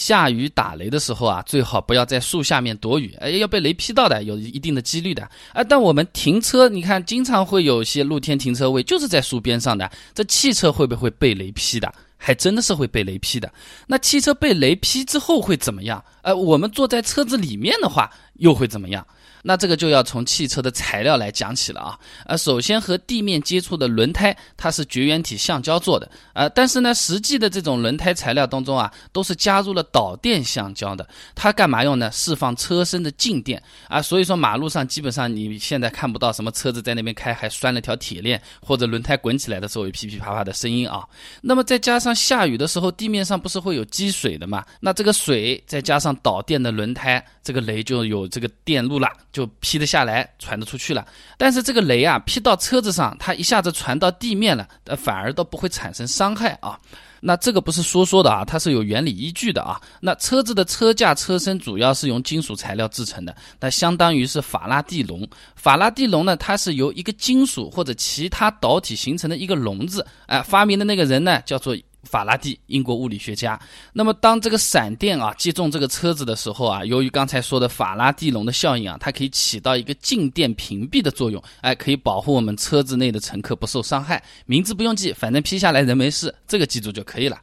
下雨打雷的时候啊，最好不要在树下面躲雨，哎，要被雷劈到的，有一定的几率的啊。但我们停车，你看，经常会有些露天停车位就是在树边上的，这汽车会不会被雷劈的？还真的是会被雷劈的。那汽车被雷劈之后会怎么样？呃，我们坐在车子里面的话，又会怎么样？那这个就要从汽车的材料来讲起了啊，呃，首先和地面接触的轮胎，它是绝缘体橡胶做的，呃，但是呢，实际的这种轮胎材料当中啊，都是加入了导电橡胶的，它干嘛用呢？释放车身的静电啊，所以说马路上基本上你现在看不到什么车子在那边开还拴了条铁链，或者轮胎滚起来的时候有噼噼啪啪的声音啊。那么再加上下雨的时候，地面上不是会有积水的嘛？那这个水再加上导电的轮胎，这个雷就有这个电路了。就劈得下来，传得出去了。但是这个雷啊，劈到车子上，它一下子传到地面了，呃，反而都不会产生伤害啊。那这个不是说说的啊，它是有原理依据的啊。那车子的车架、车身主要是用金属材料制成的，那相当于是法拉第笼。法拉第笼呢，它是由一个金属或者其他导体形成的一个笼子。哎，发明的那个人呢，叫做。法拉第，英国物理学家。那么，当这个闪电啊击中这个车子的时候啊，由于刚才说的法拉第笼的效应啊，它可以起到一个静电屏蔽的作用，哎，可以保护我们车子内的乘客不受伤害。名字不用记，反正批下来人没事，这个记住就可以了。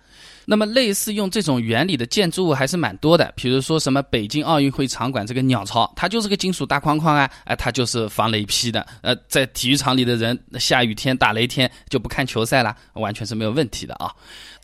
那么，类似用这种原理的建筑物还是蛮多的，比如说什么北京奥运会场馆这个鸟巢，它就是个金属大框框啊，哎，它就是防雷劈的。呃，在体育场里的人，下雨天、打雷天就不看球赛了，完全是没有问题的啊。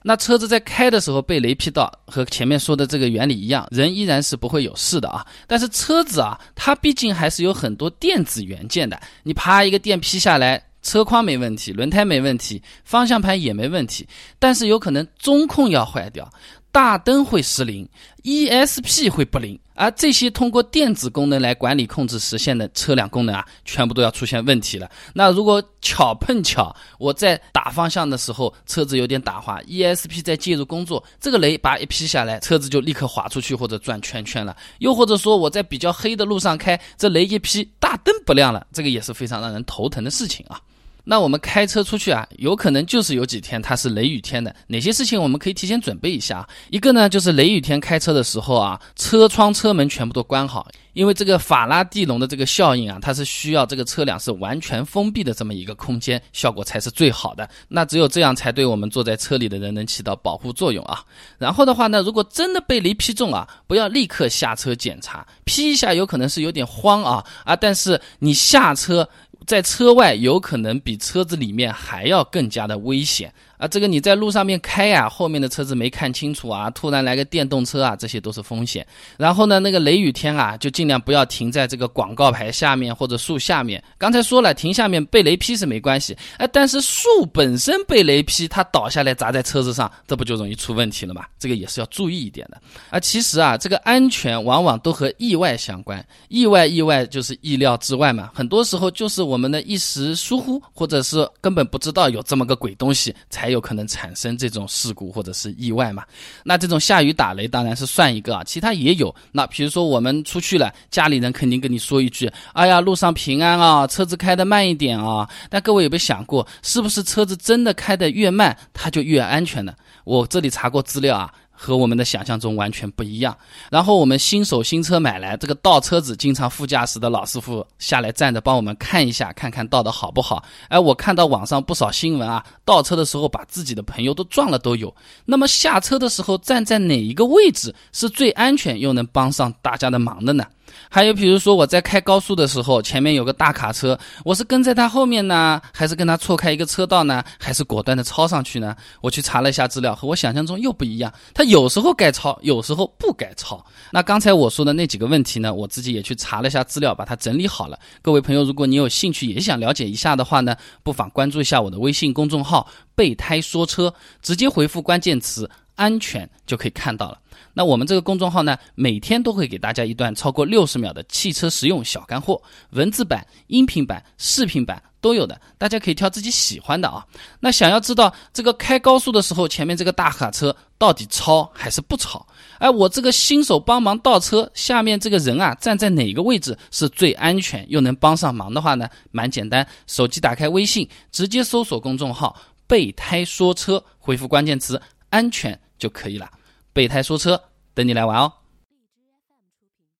那车子在开的时候被雷劈到，和前面说的这个原理一样，人依然是不会有事的啊。但是车子啊，它毕竟还是有很多电子元件的，你啪一个电劈下来。车框没问题，轮胎没问题，方向盘也没问题，但是有可能中控要坏掉，大灯会失灵，ESP 会不灵，而这些通过电子功能来管理控制实现的车辆功能啊，全部都要出现问题了。那如果巧碰巧，我在打方向的时候车子有点打滑，ESP 在介入工作，这个雷把一劈下来，车子就立刻滑出去或者转圈圈了。又或者说我在比较黑的路上开，这雷一劈，大灯不亮了，这个也是非常让人头疼的事情啊。那我们开车出去啊，有可能就是有几天它是雷雨天的。哪些事情我们可以提前准备一下？一个呢，就是雷雨天开车的时候啊，车窗、车门全部都关好，因为这个法拉第笼的这个效应啊，它是需要这个车辆是完全封闭的这么一个空间，效果才是最好的。那只有这样才对我们坐在车里的人能起到保护作用啊。然后的话呢，如果真的被雷劈中啊，不要立刻下车检查，劈一下有可能是有点慌啊啊，但是你下车。在车外有可能比车子里面还要更加的危险。啊，这个你在路上面开呀，后面的车子没看清楚啊，突然来个电动车啊，这些都是风险。然后呢，那个雷雨天啊，就尽量不要停在这个广告牌下面或者树下面。刚才说了，停下面被雷劈是没关系，哎，但是树本身被雷劈，它倒下来砸在车子上，这不就容易出问题了吗？这个也是要注意一点的。啊，其实啊，这个安全往往都和意外相关，意外意外就是意料之外嘛。很多时候就是我们的一时疏忽，或者是根本不知道有这么个鬼东西还。有可能产生这种事故或者是意外嘛？那这种下雨打雷当然是算一个啊，其他也有。那比如说我们出去了，家里人肯定跟你说一句：“哎呀，路上平安啊，车子开得慢一点啊。”但各位有没有想过，是不是车子真的开得越慢，它就越安全呢？我这里查过资料啊。和我们的想象中完全不一样。然后我们新手新车买来，这个倒车子，经常副驾驶的老师傅下来站着帮我们看一下，看看倒的好不好。哎，我看到网上不少新闻啊，倒车的时候把自己的朋友都撞了都有。那么下车的时候站在哪一个位置是最安全又能帮上大家的忙的呢？还有，比如说我在开高速的时候，前面有个大卡车，我是跟在他后面呢，还是跟他错开一个车道呢，还是果断的超上去呢？我去查了一下资料，和我想象中又不一样。他有时候该超，有时候不该超。那刚才我说的那几个问题呢，我自己也去查了一下资料，把它整理好了。各位朋友，如果你有兴趣也想了解一下的话呢，不妨关注一下我的微信公众号“备胎说车”，直接回复关键词。安全就可以看到了。那我们这个公众号呢，每天都会给大家一段超过六十秒的汽车实用小干货，文字版、音频版、视频版都有的，大家可以挑自己喜欢的啊。那想要知道这个开高速的时候，前面这个大卡车到底超还是不超？哎，我这个新手帮忙倒车，下面这个人啊站在哪个位置是最安全又能帮上忙的话呢？蛮简单，手机打开微信，直接搜索公众号“备胎说车”，回复关键词“安全”。就可以了。备胎说车，等你来玩哦。